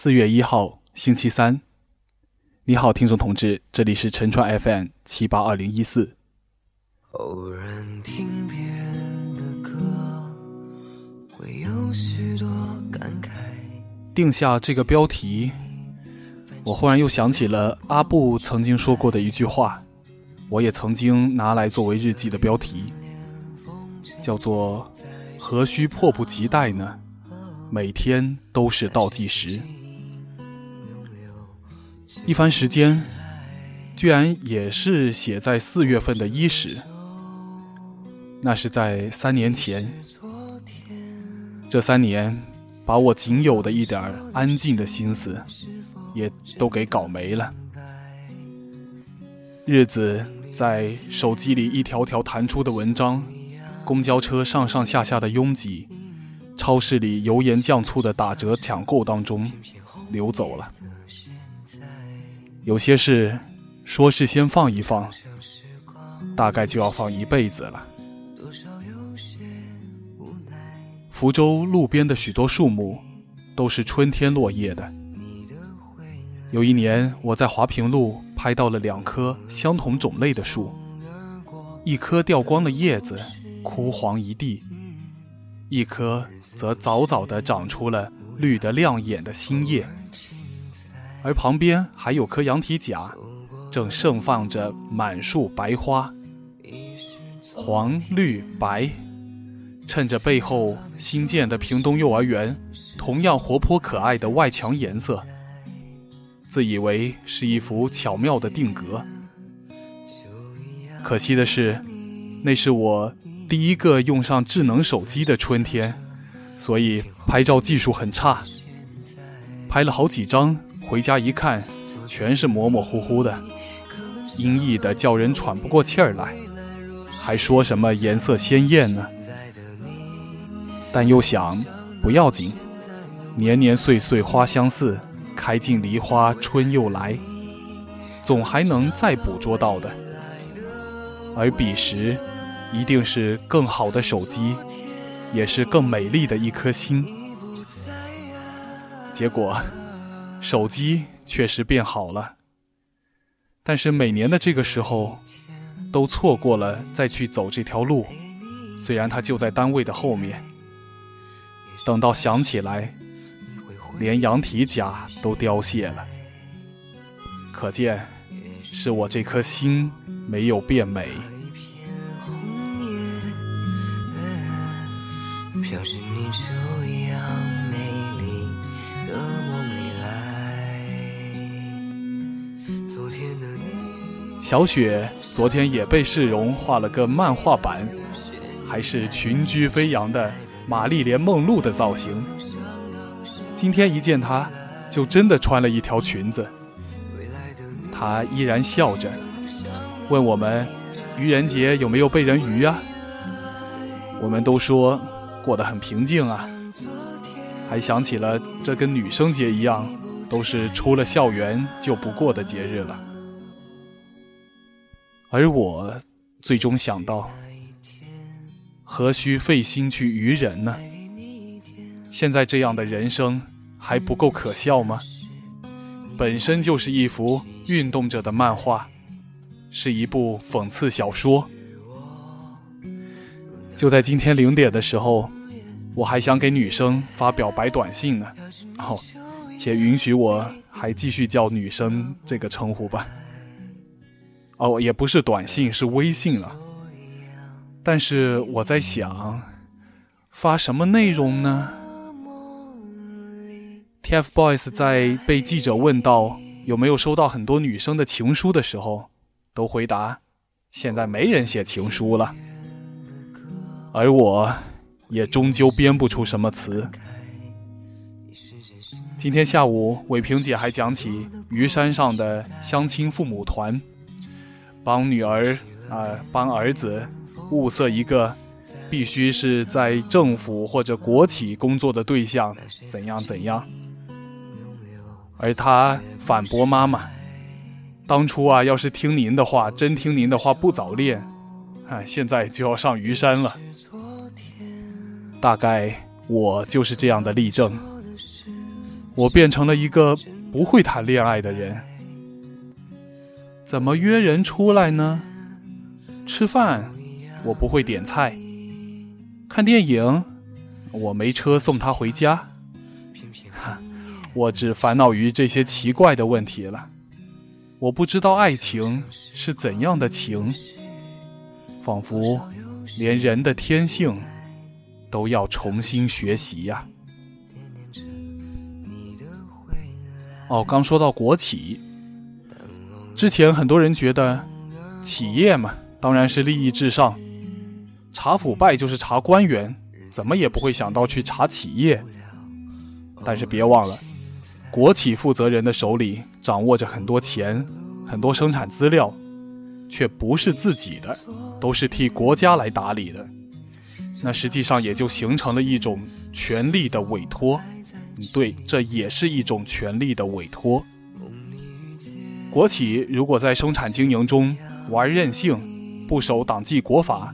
四月一号，星期三。你好，听众同志，这里是陈川 FM 七八二零一四。偶然听别人的歌，会有许多感慨。定下这个标题，我忽然又想起了阿布曾经说过的一句话，我也曾经拿来作为日记的标题，叫做“何须迫不及待呢？每天都是倒计时。”一番时间，居然也是写在四月份的伊始。那是在三年前。这三年，把我仅有的一点安静的心思，也都给搞没了。日子在手机里一条条弹出的文章，公交车上上下下的拥挤，超市里油盐酱醋的打折抢购当中流走了。有些事，说是先放一放，大概就要放一辈子了。福州路边的许多树木，都是春天落叶的。有一年，我在华平路拍到了两棵相同种类的树，一棵掉光了叶子，枯黄一地；一棵则早早地长出了绿得亮眼的新叶。而旁边还有棵羊蹄甲，正盛放着满树白花，黄、绿、白，衬着背后新建的屏东幼儿园同样活泼可爱的外墙颜色，自以为是一幅巧妙的定格。可惜的是，那是我第一个用上智能手机的春天，所以拍照技术很差，拍了好几张。回家一看，全是模模糊糊的，阴翳的叫人喘不过气儿来，还说什么颜色鲜艳呢？但又想，不要紧，年年岁岁花相似，开尽梨花春又来，总还能再捕捉到的。而彼时，一定是更好的手机，也是更美丽的一颗心。结果。手机确实变好了，但是每年的这个时候，都错过了再去走这条路。虽然它就在单位的后面，等到想起来，连羊蹄甲都凋谢了。可见，是我这颗心没有变美。小雪昨天也被世荣画了个漫画版，还是群居飞扬的玛丽莲梦露的造型。今天一见她，就真的穿了一条裙子。她依然笑着，问我们愚人节有没有被人愚啊？我们都说过得很平静啊，还想起了这跟女生节一样，都是出了校园就不过的节日了。而我最终想到，何须费心去愚人呢？现在这样的人生还不够可笑吗？本身就是一幅运动着的漫画，是一部讽刺小说。就在今天零点的时候，我还想给女生发表白短信呢。哦，且允许我还继续叫女生这个称呼吧。哦，也不是短信，是微信了。但是我在想，发什么内容呢？TFBOYS 在被记者问到有没有收到很多女生的情书的时候，都回答：现在没人写情书了。而我，也终究编不出什么词。今天下午，伟平姐还讲起鱼山上的相亲父母团。帮女儿啊，帮儿子物色一个必须是在政府或者国企工作的对象，怎样怎样？而他反驳妈妈：“当初啊，要是听您的话，真听您的话，不早恋，啊，现在就要上虞山了。”大概我就是这样的例证。我变成了一个不会谈恋爱的人。怎么约人出来呢？吃饭，我不会点菜；看电影，我没车送他回家。哈，我只烦恼于这些奇怪的问题了。我不知道爱情是怎样的情，仿佛连人的天性都要重新学习呀。哦，刚说到国企，之前很多人觉得企业嘛，当然是利益至上，查腐败就是查官员，怎么也不会想到去查企业。但是别忘了。国企负责人的手里掌握着很多钱，很多生产资料，却不是自己的，都是替国家来打理的。那实际上也就形成了一种权力的委托。对，这也是一种权力的委托。国企如果在生产经营中玩任性，不守党纪国法，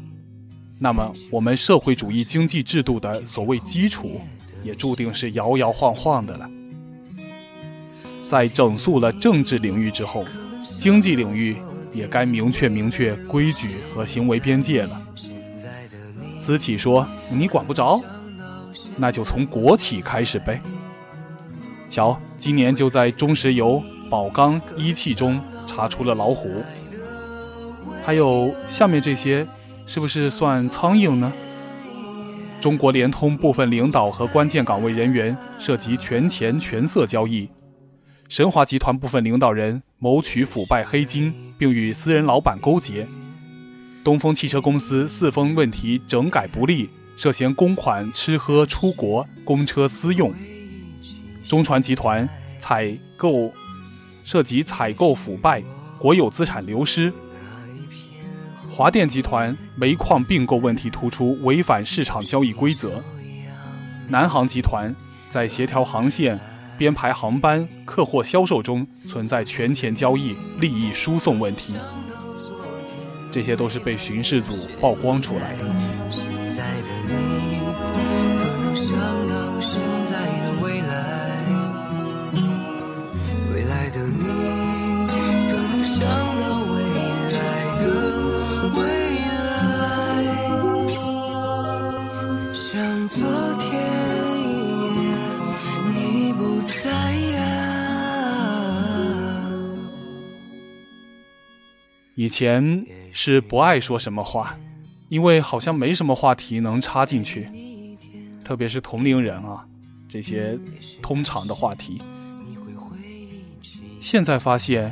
那么我们社会主义经济制度的所谓基础，也注定是摇摇晃晃的了。在整肃了政治领域之后，经济领域也该明确明确规矩和行为边界了。私企说你管不着，那就从国企开始呗。瞧，今年就在中石油、宝钢、一汽中查出了老虎，还有下面这些，是不是算苍蝇呢？中国联通部分领导和关键岗位人员涉及权钱权色交易。神华集团部分领导人谋取腐败黑金，并与私人老板勾结；东风汽车公司四风问题整改不力，涉嫌公款吃喝出国、公车私用；中船集团采购涉及采购腐败、国有资产流失；华电集团煤矿并购问题突出，违反市场交易规则；南航集团在协调航线。编排航班、客货销售中存在权钱交易、利益输送问题，这些都是被巡视组曝光出来的。以前是不爱说什么话，因为好像没什么话题能插进去，特别是同龄人啊，这些通常的话题。现在发现，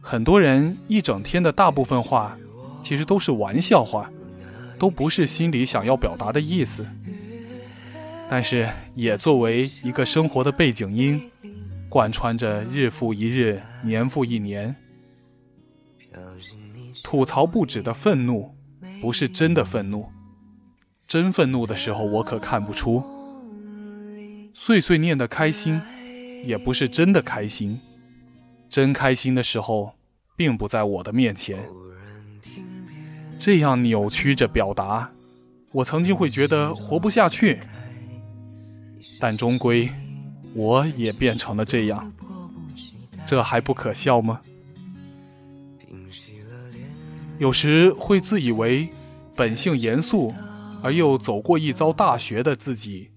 很多人一整天的大部分话，其实都是玩笑话，都不是心里想要表达的意思。但是也作为一个生活的背景音，贯穿着日复一日、年复一年。吐槽不止的愤怒，不是真的愤怒。真愤怒的时候，我可看不出。碎碎念的开心，也不是真的开心。真开心的时候，并不在我的面前。这样扭曲着表达，我曾经会觉得活不下去。但终归，我也变成了这样。这还不可笑吗？有时会自以为本性严肃，而又走过一遭大学的自己，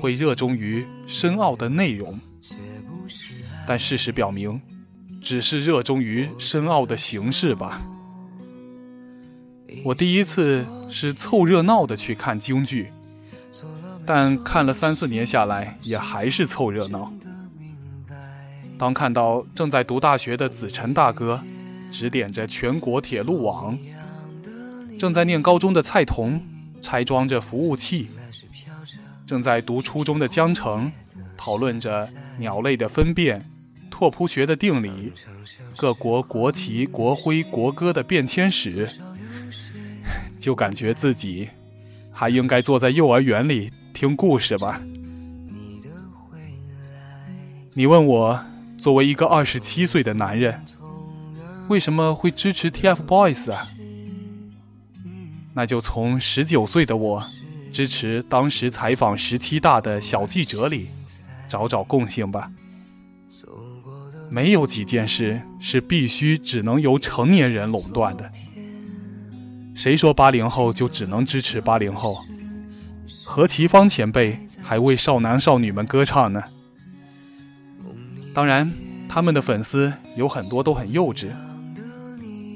会热衷于深奥的内容。但事实表明，只是热衷于深奥的形式吧。我第一次是凑热闹的去看京剧，但看了三四年下来，也还是凑热闹。当看到正在读大学的子辰大哥。指点着全国铁路网，正在念高中的蔡童拆装着服务器，正在读初中的江城讨论着鸟类的分辨、拓扑学的定理、各国国旗、国徽、国歌的变迁史，就感觉自己还应该坐在幼儿园里听故事吧。你问我，作为一个二十七岁的男人。为什么会支持 TFBOYS 啊？那就从十九岁的我支持当时采访十七大的小记者里找找共性吧。没有几件事是必须只能由成年人垄断的。谁说八零后就只能支持八零后？何其芳前辈还为少男少女们歌唱呢。当然，他们的粉丝有很多都很幼稚。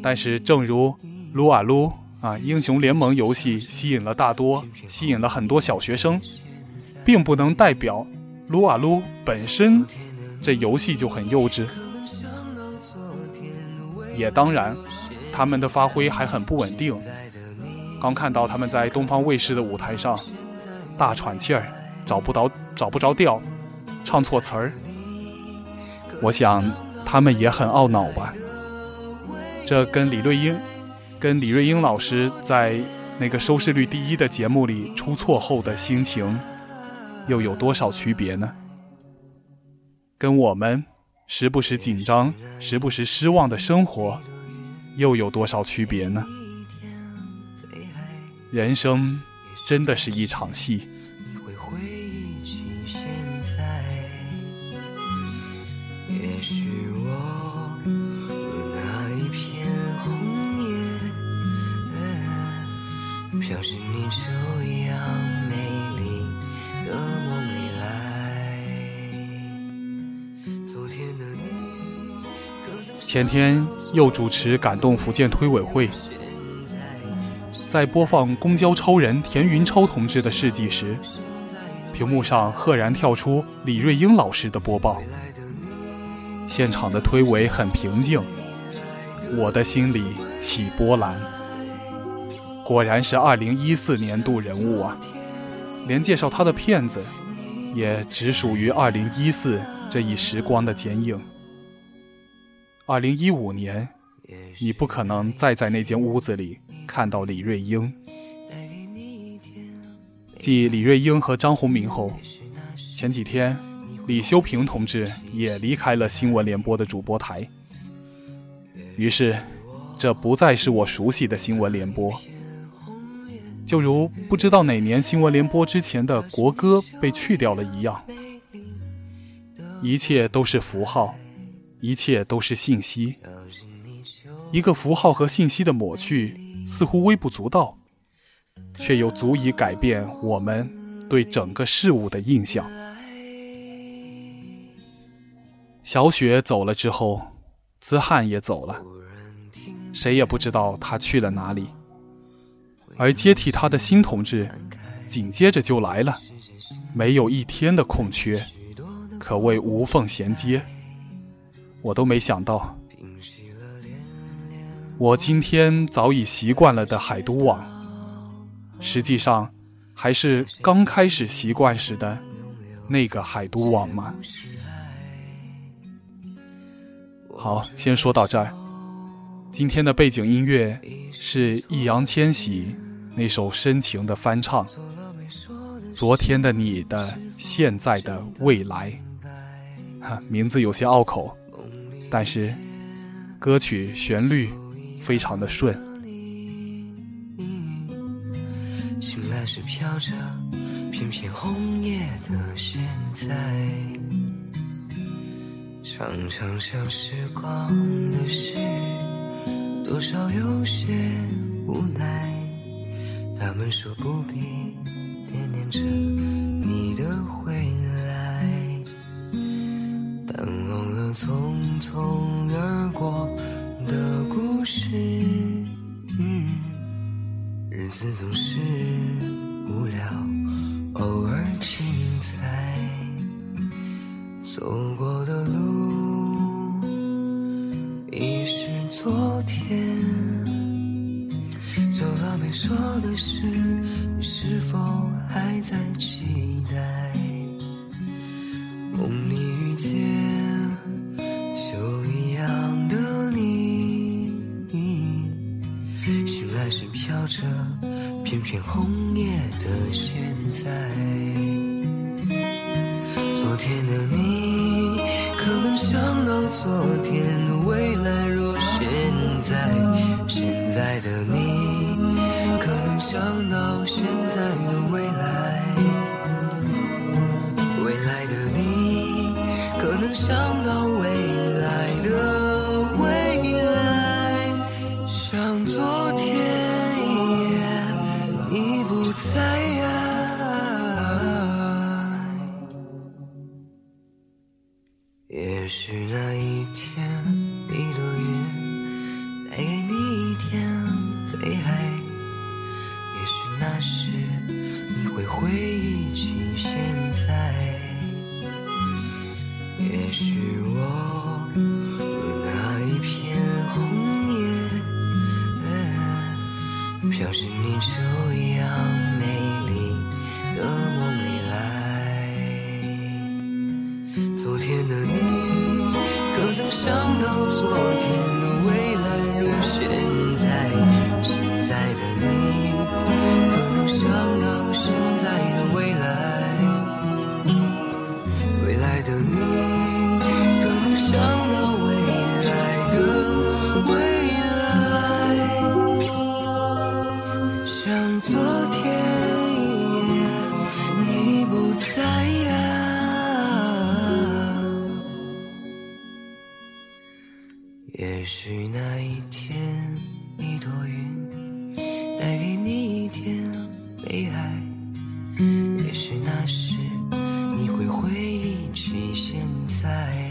但是，正如撸啊撸啊英雄联盟游戏吸引了大多，吸引了很多小学生，并不能代表撸啊撸本身这游戏就很幼稚。也当然。他们的发挥还很不稳定，刚看到他们在东方卫视的舞台上大喘气儿，找不着找不着调，唱错词儿。我想他们也很懊恼吧。这跟李瑞英，跟李瑞英老师在那个收视率第一的节目里出错后的心情，又有多少区别呢？跟我们时不时紧张、时不时失望的生活。又有多少区别呢？人生真的是一场戏。也许我飘进你这样美丽的梦里来。昨天的你，前天。又主持感动福建推委会，在播放公交超人田云超同志的事迹时，屏幕上赫然跳出李瑞英老师的播报。现场的推委很平静，我的心里起波澜。果然是二零一四年度人物啊！连介绍他的片子，也只属于二零一四这一时光的剪影。二零一五年，你不可能再在那间屋子里看到李瑞英。继李瑞英和张宏明后，前几天李修平同志也离开了新闻联播的主播台。于是，这不再是我熟悉的新闻联播。就如不知道哪年新闻联播之前的国歌被去掉了一样，一切都是符号。一切都是信息，一个符号和信息的抹去似乎微不足道，却又足以改变我们对整个事物的印象。小雪走了之后，资汉也走了，谁也不知道他去了哪里。而接替他的新同志，紧接着就来了，没有一天的空缺，可谓无缝衔接。我都没想到，我今天早已习惯了的海都网，实际上还是刚开始习惯时的那个海都网吗？好，先说到这儿。今天的背景音乐是易烊千玺那首深情的翻唱，《昨天的你的现在的未来》，哈，名字有些拗口。但是，歌曲旋律非常的顺。醒来时飘着片片红叶的现在，常常想时光的事，多少有些无奈。他们说不必惦念着你的回来，淡忘了匆。匆而过的故事，日子总是无聊，偶尔精彩。走过该说的事，你是否还在期待？梦里遇见秋一样的你，醒来时飘。着片片红叶的现在，昨天的你可能想到昨天未来。若现在，现在的你想到现在的未来，未来的你可能想到。也许我那一片红叶，飘着你酒一样美丽的梦。side.